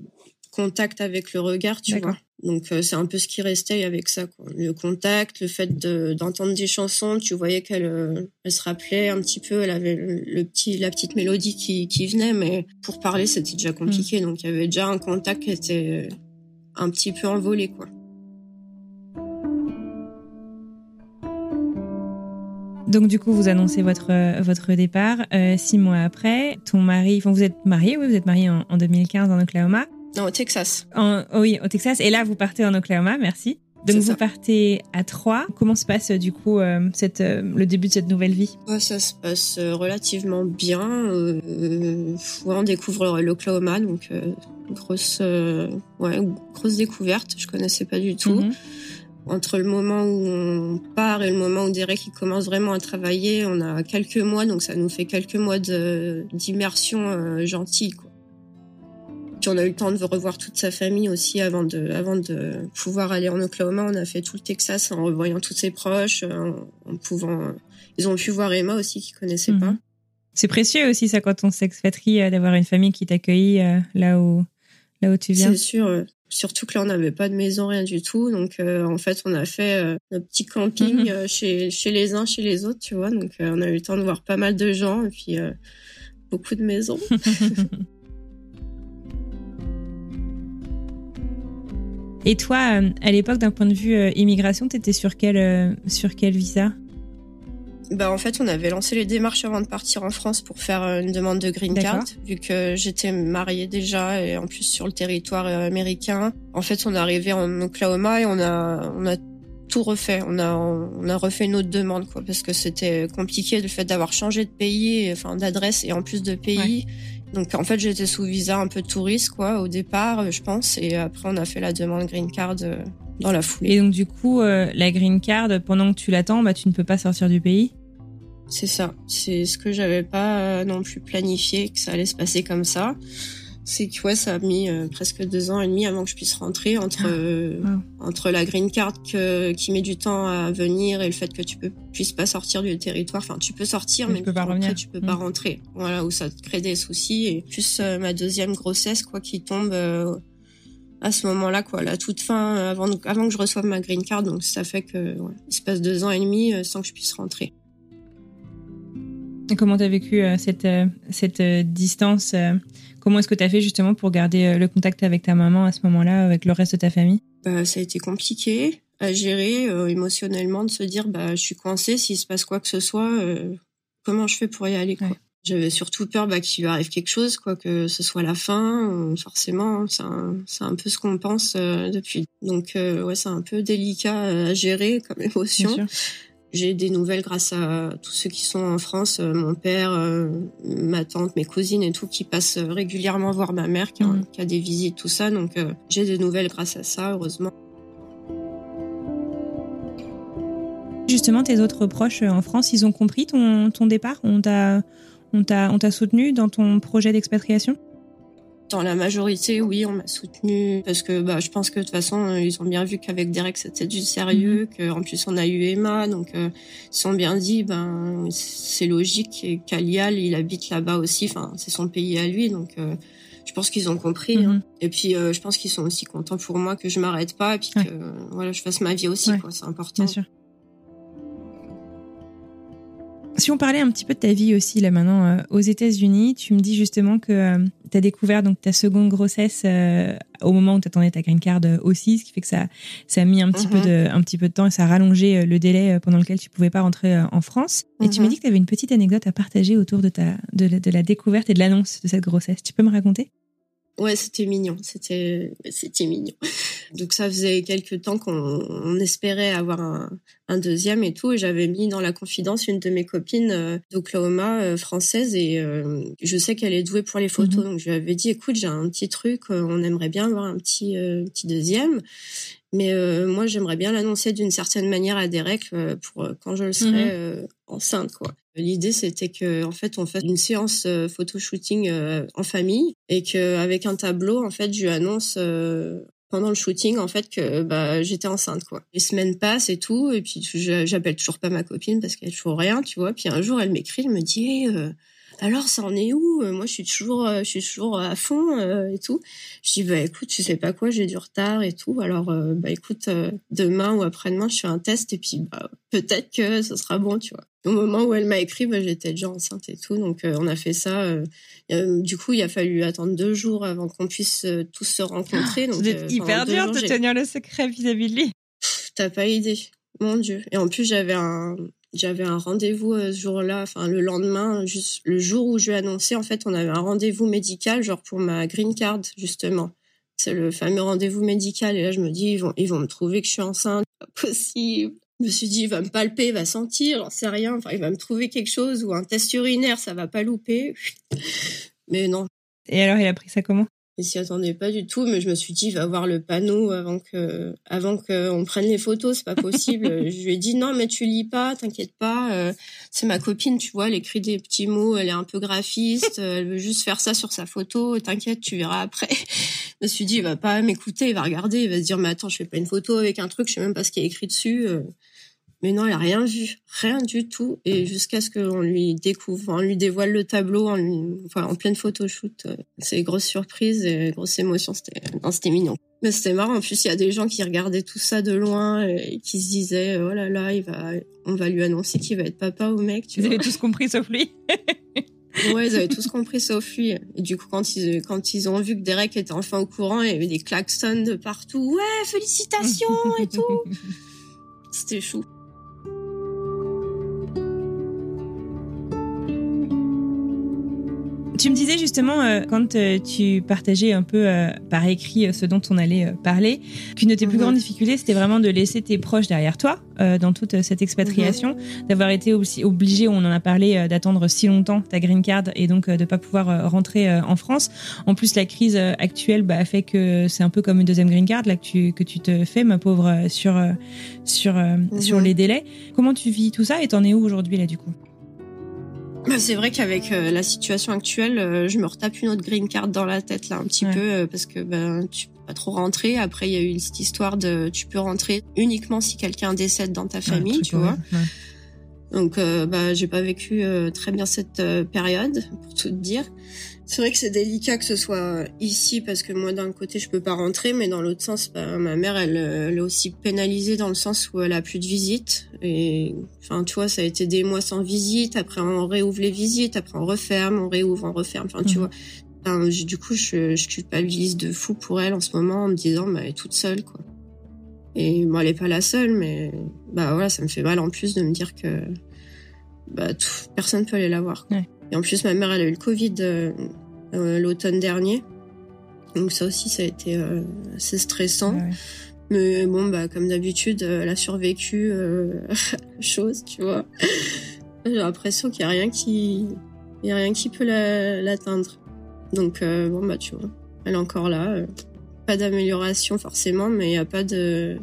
contacts avec le regard, tu vois. Donc euh, c'est un peu ce qui restait avec ça, quoi. Le contact, le fait d'entendre des chansons, tu voyais qu'elle euh, elle se rappelait un petit peu, elle avait le, petit la petite mélodie qui, qui venait, mais pour parler c'était déjà compliqué. Mm. Donc il y avait déjà un contact qui était un petit peu envolé, quoi. Donc du coup, vous annoncez votre votre départ euh, six mois après. Ton mari, enfin vous êtes marié, oui, vous êtes marié en, en 2015 en Oklahoma. Non, au Texas. En, oui, au Texas. Et là, vous partez en Oklahoma, merci. Donc vous partez à Troyes. Comment se passe du coup euh, cette, euh, le début de cette nouvelle vie? Ça se passe euh, relativement bien. on découvre l'Oklahoma, donc grosse, ouais, grosse découverte. Je connaissais pas du tout. Mhm. Entre le moment où on part et le moment où Derek il commence vraiment à travailler, on a quelques mois, donc ça nous fait quelques mois d'immersion gentille. Quoi. Puis on a eu le temps de revoir toute sa famille aussi avant de, avant de pouvoir aller en Oklahoma. On a fait tout le Texas en revoyant tous ses proches, en, pouvant. Ils ont pu voir Emma aussi, qui connaissait pas. Mhm. C'est précieux aussi ça quand on s'expatrie euh, d'avoir une famille qui t'accueille euh, là où là où tu viens. C'est sûr. Euh, surtout que là on n'avait pas de maison, rien du tout. Donc en fait on a fait notre petit camping mhm. chez chez les uns, chez les autres, tu vois. Donc on a eu le temps de voir pas mal de gens et puis beaucoup de maisons. Et toi, euh, à l'époque, d'un point de vue euh, immigration, t'étais sur quel euh, sur quel visa? Bah en fait, on avait lancé les démarches avant de partir en France pour faire une demande de green card, vu que j'étais mariée déjà et en plus sur le territoire américain. En fait, on est arrivé en Oklahoma et on a on a tout refait. On a on a refait une autre demande quoi parce que c'était compliqué le fait d'avoir changé de pays, enfin d'adresse et en plus de pays. Donc en fait, j'étais sous visa un peu touriste quoi au départ, je pense, et après on a fait la demande green card euh, dans la foulée. Et donc du coup, euh, la green card, pendant que tu l'attends, bah tu ne peux pas sortir du pays? C'est ça. C'est ce que j'avais pas euh, non plus planifié que ça allait se passer comme ça. C'est que ouais, ça a mis euh, presque deux ans et demi avant que je puisse rentrer entre ah. entre la green card qui met du temps à venir et le fait que tu peux puisses pas sortir du territoire. Enfin, tu peux sortir, mais, tu peux pas revenir. Tu peux pas rentrer. Voilà, où ça te crée des soucis. Et plus ma deuxième grossesse, quoi, qui tombe à ce moment-là, quoi, la toute fin, avant, avant que je reçoive ma green card. Donc ça fait que il se passe deux ans et demi sans que je puisse rentrer. Comment tu as vécu euh, cette, euh, cette euh, distance Comment est-ce que tu as fait justement pour garder le contact avec ta maman à ce moment-là, avec le reste de ta famille? Bah, Ça a été compliqué à gérer émotionnellement, de se dire bah, je suis coincée, s'il se passe quoi que ce soit, comment je fais pour y aller quoi? J'avais surtout peur bah, qu'il lui arrive quelque chose, quoi, que ce soit la fin. Forcément, c'est un, un, peu ce qu'on pense depuis. Donc, ouais, c'est un peu délicat à gérer comme émotion. J'ai des nouvelles grâce à tous ceux qui sont en France, euh, mon père, euh, ma tante, mes cousines et tout, qui passent régulièrement voir ma mère, qui, a, mm. des visites, tout ça. Donc euh, j'ai des nouvelles grâce à ça, heureusement. Justement, tes autres proches en France, ils ont compris ton, ton départ? On t'a soutenu dans ton projet d'expatriation? Dans la majorité, oui, on m'a soutenu parce que bah, je pense que de toute façon, ils ont bien vu qu'avec Derek, c'était du sérieux, mhm. qu'en plus on a eu Emma, donc euh, ils sont bien dit, ben c'est logique qu'Alial, il habite là-bas aussi, enfin c'est son pays à lui, donc euh, je pense qu'ils ont compris. Hein. Mhm. Et puis euh, je pense qu'ils sont aussi contents pour moi que je m'arrête pas et puis que voilà, je fasse ma vie aussi, quoi, c'est important. Bien sûr. Si on parlait un petit peu de ta vie aussi, là maintenant, euh, aux États-Unis, tu me dis justement que euh, tu as découvert donc, ta seconde grossesse euh, au moment où tu attendais ta green card aussi, ce qui fait que ça, ça a mis un petit, peu mhm. de, un petit peu de temps et ça a rallongé le délai pendant lequel tu pouvais pas rentrer en France. Et tu m'as mhm. dit que tu avais une petite anecdote à partager autour de, ta, de la découverte et de l'annonce de cette grossesse. Tu peux me raconter? Ouais, c'était mignon. C'était, c'était mignon. Donc ça faisait quelques temps qu'on espérait avoir un, un, deuxième et tout. Et j'avais mis dans la confidence une de mes copines euh, d'Oklahoma euh, française et euh, je sais qu'elle est douée pour les photos. Mhm. Donc je lui avais dit, écoute, j'ai un petit truc, on aimerait bien avoir un petit petit deuxième. Mais moi, j'aimerais bien l'annoncer d'une certaine manière à Derek pour quand je le serai mhm. enceinte, quoi. L'idée, c'était que en fait, on fasse une séance euh, photo shooting euh, en famille et qu'avec un tableau, en fait, je lui annonce euh, pendant le shooting en fait que bah j'étais enceinte quoi. Les semaines passent et tout et puis j'appelle toujours pas ma copine parce qu'elle toujours rien, tu vois. Puis un jour, elle m'écrit, elle me dit alors ça en est où? Moi je suis toujours je suis toujours à fond et tout. Je dis bah écoute, tu sais pas quoi, j'ai du retard et tout. Alors bah écoute demain ou après-demain, je fais un test et puis bah peut-être que ce sera bon, tu vois au moment où elle m'a écrit, bah, j'étais déjà enceinte et tout. Donc, euh, on a fait ça. Euh, du coup, il a fallu attendre deux jours avant qu'on puisse euh, tous se rencontrer. Donc, C'est hyper dur de tenir le secret vis-à-vis de lui. T'as pas idée. Mon Dieu. Et en plus, j'avais un, j'avais un rendez-vous ce jour-là, enfin le lendemain, juste le jour où je lui annoncé, en fait, on avait un rendez-vous médical, genre pour ma green card justement. C'est le fameux rendez-vous médical. Et là, je me dis, ils vont, ils vont me trouver que je suis enceinte. Pas possible. Je me suis dit, il va me palper, il va sentir, j'en sais rien. Enfin, il va me trouver quelque chose ou un test urinaire, ça va pas louper. Mais non. Et alors, il a pris ça comment? Il s'y attendait pas du tout, mais je me suis dit, va voir le panneau avant que, avant qu'on prenne les photos, c'est pas possible. je lui ai dit, non, mais tu lis pas, t'inquiète pas. Euh, c'est ma copine, tu vois, elle écrit des petits mots, elle est un peu graphiste, elle veut juste faire ça sur sa photo, t'inquiète, tu verras après. je me suis dit, il va pas m'écouter, il va regarder, il va se dire, mais attends, je fais pas une photo avec un truc, je sais même pas ce qui est écrit dessus. Mais non, elle a rien vu, rien du tout. Et jusqu'à ce qu'on lui découvre, on lui dévoile le tableau, en, enfin, en pleine photoshoot. Euh, c'est grosse surprise et grosse émotion. C'était, c'était mignon. Mais c'était marrant. En plus, il y a des gens qui regardaient tout ça de loin et qui se disaient, oh là là, il va, on va lui annoncer qu'il va être papa ou mec. Tu ils avaient tous compris sauf lui. ouais, ils avaient tous compris sauf lui. Et du coup, quand ils, quand ils ont vu que Derek était enfin au courant, il y avait des klaxons de partout. Ouais, félicitations et tout. C'était chou. Tu me disais justement, euh, quand euh, tu partageais un peu euh, par écrit ce dont on allait parler, qu'une de tes plus mhm. grandes difficultés, c'était vraiment de laisser tes proches derrière toi dans toute cette expatriation, mhm. d'avoir été aussi obligé, on en a parlé, d'attendre si longtemps ta green card et donc de pas pouvoir rentrer en France. En plus, la crise actuelle bah, fait que c'est un peu comme une deuxième green card là que tu que tu te fais, ma pauvre, sur sur sur mhm. les délais. Comment tu vis tout ça et t'en es où aujourd'hui là du coup? Bah, c'est vrai qu'avec la situation actuelle, je me retape une autre green card dans la tête là un petit peu parce que ben tu peux pas trop rentrer. Après il y a eu cette histoire de tu peux rentrer uniquement si quelqu'un décède dans ta famille, tu vois. Donc bah j'ai pas vécu très bien cette période pour tout dire. C'est vrai que c'est délicat que ce soit ici parce que moi d'un côté je peux pas rentrer, mais dans l'autre sens, bah, ma mère elle, elle, est aussi pénalisée dans le sens où elle a plus de visites et enfin tu vois ça a été des mois sans visite. Après on réouvre les visites, après on referme, on réouvre, on referme. Enfin tu mhm. vois. du coup je, je culpabilise de fou pour elle en ce moment en me disant bah, elle est toute seule quoi. Et moi elle est pas la seule, mais bah voilà ça me fait mal en plus de me dire que bah tout, personne peut aller la voir. Et en plus ma mère elle a eu le Covid. Euh, euh, l'automne dernier. Donc ça aussi, ça a été euh, assez stressant. Mais bon, bah comme d'habitude, elle a survécu euh, chose, tu vois. J'ai l'impression qu'il y a rien qui, il y a rien qui peut l'atteindre. Donc bon bah tu vois, elle est encore là. Pas d'amélioration forcément, mais il y a pas de.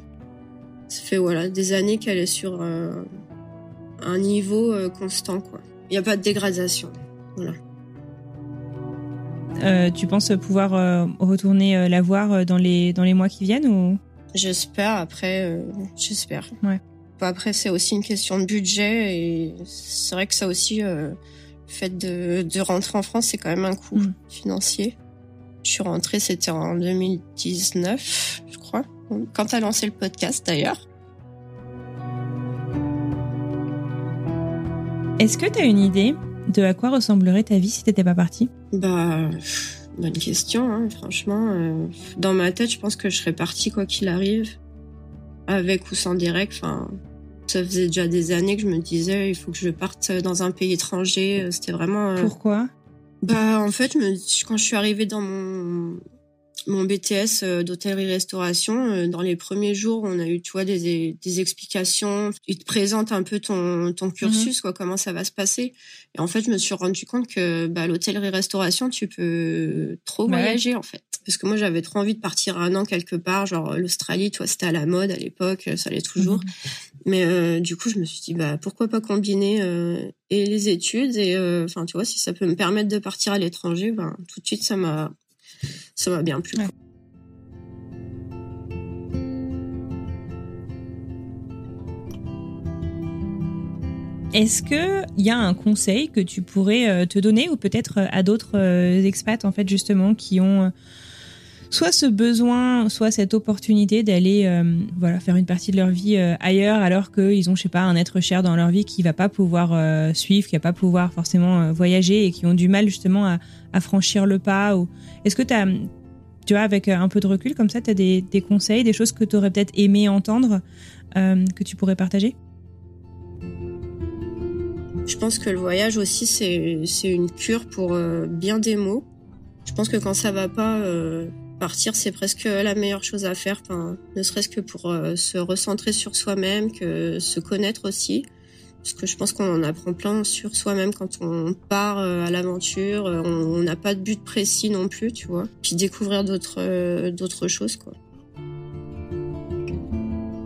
Ça fait voilà des années qu'elle est sur un niveau constant quoi. Il n'y a pas de dégradation. Voilà. Euh, tu penses pouvoir euh, retourner euh, la voir dans les dans les mois qui viennent ou? J'espère. Après, j'espère. Ouais. Après, c'est aussi une question de budget et c'est vrai que ça aussi, le fait de, de rentrer en France, c'est quand même un coût mm. financier. Je suis rentrée, c'était en 2019, je crois, quand tu as lancé le podcast d'ailleurs. Est-ce que tu as une idée de à quoi ressemblerait ta vie si t'étais pas partie? Bah, bonne question, hein, franchement. Euh, dans ma tête, je pense que je serais partie quoi qu'il arrive, avec ou sans direct. Enfin, ça faisait déjà des années que je me disais, il faut que je parte dans un pays étranger. C'était vraiment. Euh, Pourquoi? Bah, en fait, quand je suis arrivée dans mon mon BTS euh, d'hôtellerie-restauration, euh, dans les premiers jours, on a eu, tu vois, des, des explications. Ils te présentent un peu ton, ton cursus, mhm. quoi, comment ça va se passer. Et en fait, je me suis rendu compte que bah, l'hôtellerie-restauration, tu peux trop voyager, en fait. Parce que moi, j'avais trop envie de partir un an quelque part, genre l'Australie, tu vois, c'était à la mode à l'époque, ça l'est toujours. Mhm. Mais euh, du coup, je me suis dit, bah pourquoi pas combiner et les études et enfin, tu vois, si ça peut me permettre de partir à l'étranger, ben tout de suite, ça m'a ça va bien plus. Est-ce que il y a un conseil que tu pourrais euh, te donner ou peut-être euh, à d'autres euh, expats en fait justement qui ont soit ce besoin, soit cette opportunité d'aller voilà faire une partie de leur vie ailleurs alors qu'ils ont je sais pas un être cher dans leur vie qui va pas pouvoir suivre, qui va pas pouvoir forcément voyager et qui ont du mal justement à, franchir le pas ou est-ce que tu as tu vois, avec un peu de recul, comme ça, tu as des, conseils, des choses que tu aurais peut-être aimé entendre, euh, que tu pourrais partager? Je pense que le voyage aussi, c'est une cure pour euh, bien des mots. Je pense que quand ça va pas, euh, partir, c'est presque la meilleure chose à faire, ne serait-ce que pour se recentrer sur soi-même, que se connaître aussi parce que je pense qu'on en apprend plein sur soi-même quand on part euh, à l'aventure. Euh, on n'a pas de but précis non plus, tu vois. Puis découvrir d'autres euh, d'autres choses, quoi.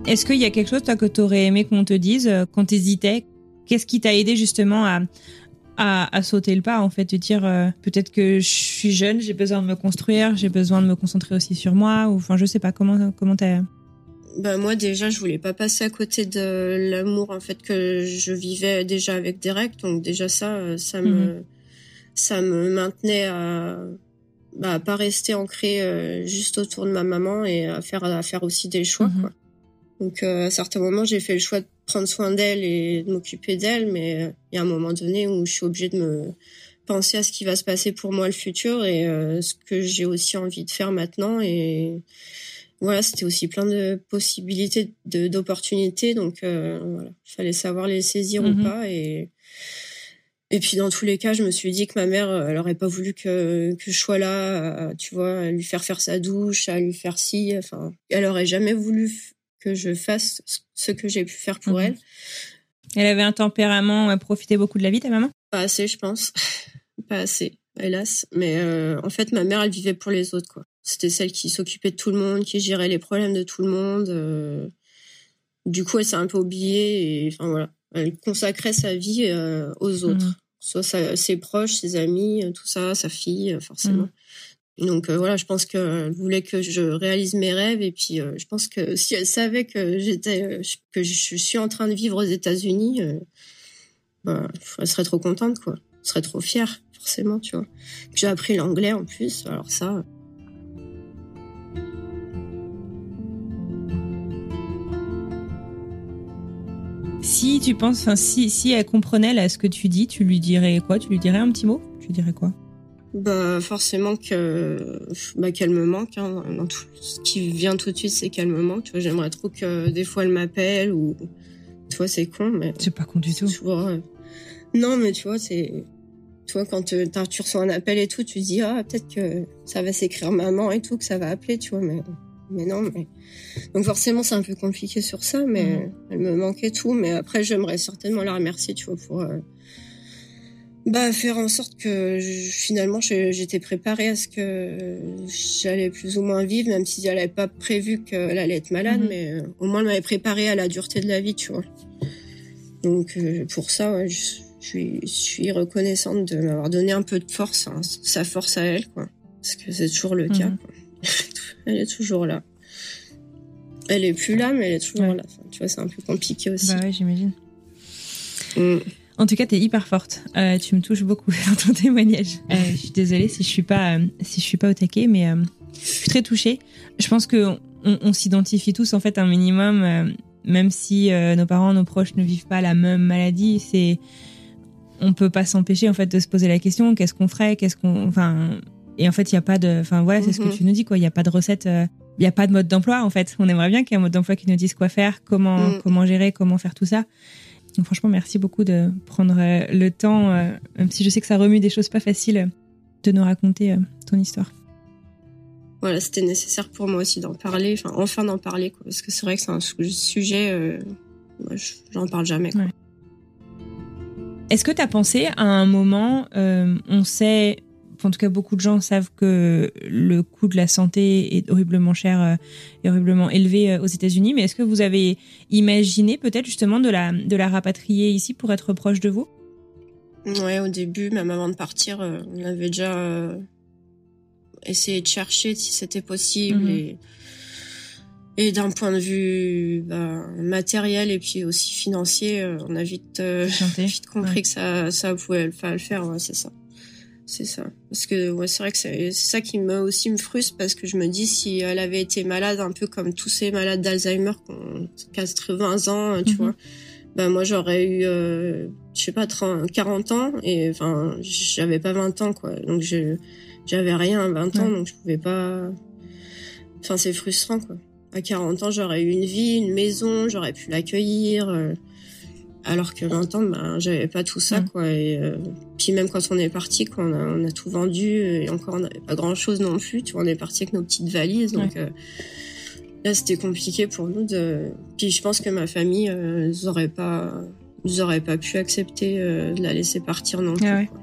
Est-ce qu'il y a quelque chose toi, que tu aurais aimé qu'on te dise quand tu hésitais Qu'est-ce qui t'a aidé justement à, à, sauter le pas, en fait, de dire peut-être que je suis jeune, j'ai besoin de me construire, j'ai besoin de me concentrer aussi sur moi, ou enfin, je sais pas, comment comment t'as bah moi déjà je voulais pas passer à côté de l'amour en fait que je vivais déjà avec Derek donc déjà ça euh, ça me mhm. ça me maintenait à bah, pas rester ancré euh, juste autour de ma maman et à faire à faire aussi des choix mhm. quoi. Donc euh, à certains moments j'ai fait le choix de prendre soin d'elle et de m'occuper d'elle mais il y a un moment donné où je suis obligée de me penser à ce qui va se passer pour moi le futur et ce que j'ai aussi envie de faire maintenant et voilà, c'était aussi plein de possibilités, de d'opportunités. Donc euh, voilà, il fallait savoir les saisir ou mhm. pas. Et et puis dans tous les cas, je me suis dit que ma mère, elle aurait pas voulu que que je sois là, tu vois, à lui faire faire sa douche, à lui faire ci. Enfin, elle aurait jamais voulu que je fasse ce que j'ai pu faire pour mhm. elle. Elle avait un tempérament, elle profitait beaucoup de la vie, ta maman? Pas assez, je pense. pas assez, hélas. Mais euh, en fait, ma mère, elle vivait pour les autres, quoi. C'était celle qui s'occupait de tout le monde, qui gérait les problèmes de tout le monde. Euh. Du coup, elle s'est un peu oubliée et enfin voilà, elle consacrait sa vie euh, aux autres. Mhm. soit ses proches, ses amis, tout ça, sa fille, forcément. Mmh. Donc voilà, je pense qu'elle voulait que je réalise mes rêves et puis je pense que si elle savait que j'étais que je suis en train de vivre aux États-Unis, bah, elle serait trop contente quoi, elle serait trop fière forcément, tu vois. J'ai appris l'anglais en plus, alors ça. Si tu penses, si, si elle comprenait ce que tu dis, tu lui dirais quoi? Tu lui dirais un petit mot? Tu dirais quoi? Bah forcément que bah qu'elle me manque hein, dans tout ce qui vient tout de suite c'est qu'elle me manque tu vois j'aimerais trop que des fois elle m'appelle ou tu vois c'est con mais c'est pas con du tout euh, non mais tu vois c'est tu vois quand tu reçois un appel et tout tu te dis ah peut-être que ça va s'écrire maman et tout que ça va appeler tu vois mais mais non, mais donc forcément c'est un peu compliqué sur ça, mais mhm. elle me manquait tout. Mais après j'aimerais certainement la remercier, tu vois, pour euh, bah faire en sorte que finalement j'étais préparée à ce que j'allais plus ou moins vivre, même si elle n'avait pas prévu qu'elle allait être malade, mhm. mais euh, au moins elle m'avait préparée à la dureté de la vie, tu vois. Donc euh, pour ça, je, suis, je, suis, reconnaissante de m'avoir donné un peu de force, hein, sa force à elle, quoi. Parce que c'est toujours le cas. Mhm. Quoi. elle est toujours là. Elle est plus là, mais elle est toujours là. tu vois, c'est un peu compliqué aussi. Bah ouais, j'imagine. Mm. En tout cas, tu es hyper forte. Euh, tu me touches beaucoup dans ton témoignage. Euh, je suis désolée si je suis pas euh, si je suis pas au taquet, mais je suis très touchée. Je pense que on, s'identifie tous en fait un minimum, même si nos parents, nos proches ne vivent pas la même maladie. C'est on peut pas s'empêcher en fait de se poser la question qu'est-ce qu'on ferait, qu'est-ce qu'on, enfin, et en fait, il n'y a pas de. Enfin, voilà, c'est ce que mhm. tu nous dis, quoi. Il n'y a pas de recette. Il n'y a pas de mode d'emploi, en fait. On aimerait bien qu'il y ait un mode d'emploi qui nous dise quoi faire, comment, mhm. comment gérer, comment faire tout ça. Donc, franchement, merci beaucoup de prendre euh, le temps, euh, même si je sais que ça remue des choses pas faciles, de nous raconter ton histoire. Voilà, c'était nécessaire pour moi aussi d'en parler, enfin, enfin d'en parler, quoi, parce que c'est vrai que c'est un sujet, moi, j'en parle jamais, quoi. Est-ce que tu as pensé à un moment, on sait en tout cas beaucoup de gens savent que le coût de la santé est horriblement cher euh, et horriblement élevé euh, aux États-Unis. Mais est-ce que vous avez imaginé peut-être justement de la, de la rapatrier ici pour être proche de vous? Ouais, au début, même avant de partir, euh, on avait déjà essayé de chercher si c'était possible mhm. et, et d'un point de vue bah, matériel et puis aussi financier, on a vite, vite compris que ça, ça pouvait le faire, c'est ça. C'est ça. Parce que ouais, c'est vrai que c'est ça qui me aussi me frustre parce que je me dis si elle avait été malade un peu comme tous ces malades d'Alzheimer qui ont 80 ans, tu mhm. vois, ben moi j'aurais eu euh, je sais pas 30, 40 ans et enfin j'avais pas 20 ans quoi. Donc je j'avais rien à 20 ans donc je pouvais pas enfin c'est frustrant quoi. À 40 ans, j'aurais eu une vie, une maison, j'aurais pu l'accueillir. Euh, alors que 20 ans ben j'avais pas tout ça quoi et euh, puis même quand on est parti quand on a, tout vendu et encore on n'avait pas grand chose non plus tu vois on est parti avec nos petites valises donc euh, là c'était compliqué pour nous de puis je pense que ma famille euh, n'aurait pas nous pas pu accepter de la laisser partir non ah plus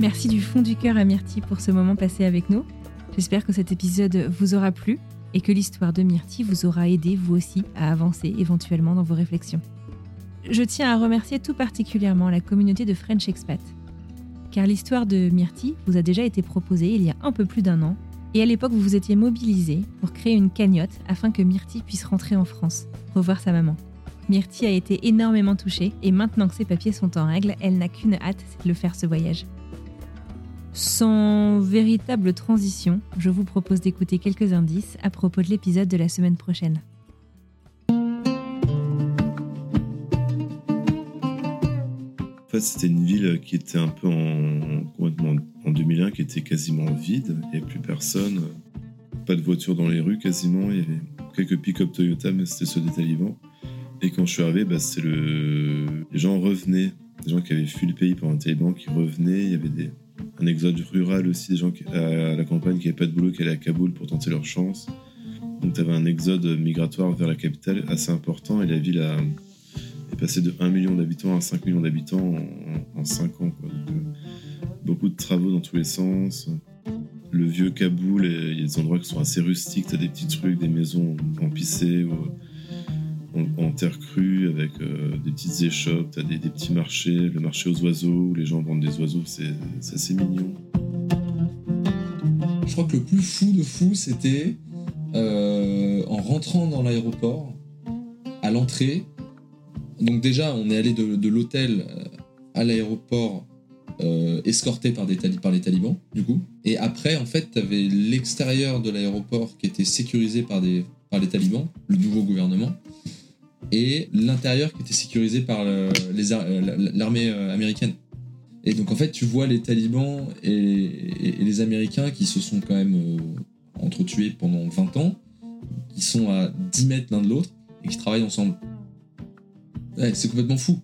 Merci du fond du cœur à Myrtille pour ce moment passé avec nous. J'espère que cet épisode vous aura plu et que l'histoire de Myrtille vous aura aidé vous aussi à avancer éventuellement dans vos réflexions. Je tiens à remercier tout particulièrement la communauté de French Expat, car l'histoire de Myrtille vous a déjà été proposée il y a un peu plus d'un an, et à l'époque vous vous étiez mobilisé pour créer une cagnotte afin que Myrtille puisse rentrer en France, revoir sa maman. Myrtille a été énormément touchée, et maintenant que ses papiers sont en règle, elle n'a qu'une hâte, c'est de faire ce voyage. Sans véritable transition, je vous propose d'écouter quelques indices à propos de l'épisode de la semaine prochaine. En fait, c'était une ville qui était un peu en, en 2001, qui était quasiment vide. Il n'y avait plus personne. Pas de voitures dans les rues quasiment. Il y avait quelques pick-up Toyota, mais c'était ceux des talibans. Et quand je suis arrivé, bah, le... les gens revenaient. Des gens qui avaient fui le pays pendant les talibans qui revenaient. Il y avait des, un exode rural aussi, des gens qui, à la campagne qui n'avaient pas de boulot, qui allaient à Kaboul pour tenter leur chance. Donc tu avais un exode migratoire vers la capitale assez important et la ville a, est passé de 1 million d'habitants à 5 millions d'habitants en, 5 ans. Donc, euh, beaucoup de travaux dans tous les sens. Le vieux Kaboul, il y a des endroits qui sont assez rustiques. T'as des petits trucs, des maisons en pissé ou en, terre crue avec euh, des petites échoppes. T'as des, petits marchés, le marché aux oiseaux où les gens vendent des oiseaux. C'est assez mignon. Je crois que le plus fou de fou, c'était euh, en rentrant dans l'aéroport, à l'entrée. Donc déjà, on est allé de, l'hôtel euh, à l'aéroport escorté par, les talibans, du coup. Et après, en fait, tu avais l'extérieur de l'aéroport qui était sécurisé par les talibans, le nouveau gouvernement, et l'intérieur qui était sécurisé par l'armée américaine. Et donc en fait, tu vois les talibans et, les Américains qui se sont quand même euh, entretués pendant 20 ans, qui sont à 10 mètres l'un de l'autre et qui travaillent ensemble. C'est complètement fou.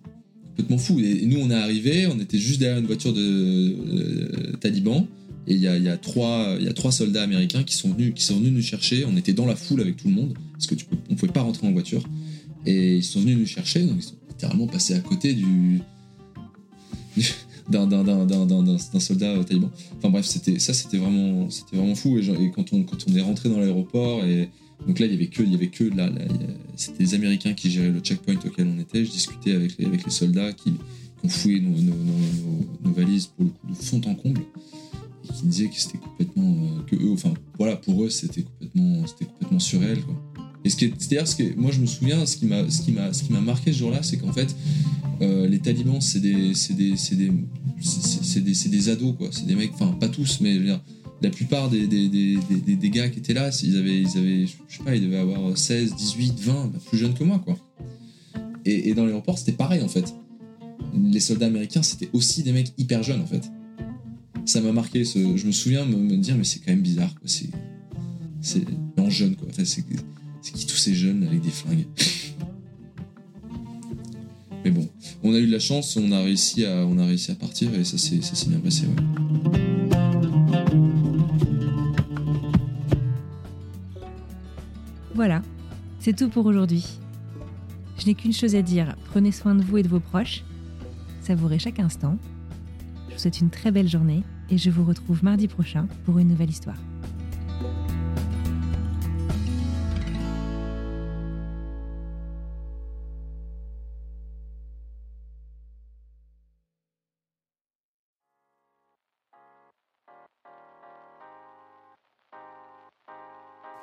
Complètement fou. Et, nous, on est arrivé, on était juste derrière une voiture de euh, talibans. Et il y a, trois, soldats américains qui sont, venus, nous chercher. On était dans la foule avec tout le monde, parce que tu peux, on pouvait pas rentrer en voiture. Et ils sont venus nous chercher, donc ils sont littéralement passés à côté du d'un soldat taliban. Enfin bref, ça, c'était vraiment, fou. Et, quand on est rentré dans l'aéroport donc là il y avait que il c'était les Américains qui géraient le checkpoint auquel on était. Je discutais avec les, soldats qui, ont fouillé nos, nos, valises pour le coup de fond en comble et qui disaient que c'était complètement euh, que eux, enfin voilà pour eux c'était complètement c'était complètement surréel quoi. Et ce qui c'est-à-dire ce que moi je me souviens, ce qui m'a, ce qui m'a, ce qui m'a marqué ce jour-là, c'est qu'en fait, euh, les talibans, c'est des, c'est des, c'est des, c'est des, des, ados quoi. C'est des mecs, enfin pas tous, mais la plupart des, des, des, des, gars qui étaient là, ils avaient, ils avaient, je sais pas, ils devaient avoir 16, 18, 20, plus jeunes que moi quoi. Et, dans l'aéroport, c'était pareil en fait. Les soldats américains, c'était aussi des mecs hyper jeunes en fait. Ça m'a marqué. Je me souviens me, dire, mais c'est quand même bizarre quoi. C'est, c'est en jeune quoi. Enfin, c'est, c'est qui tous ces jeunes avec des flingues Mais bon, on a eu de la chance, on a réussi à, on a réussi à partir et ça s'est, bien passé. Voilà, c'est tout pour aujourd'hui. Je n'ai qu'une chose à dire, prenez soin de vous et de vos proches, savourez chaque instant. Je vous souhaite une très belle journée et je vous retrouve mardi prochain pour une nouvelle histoire.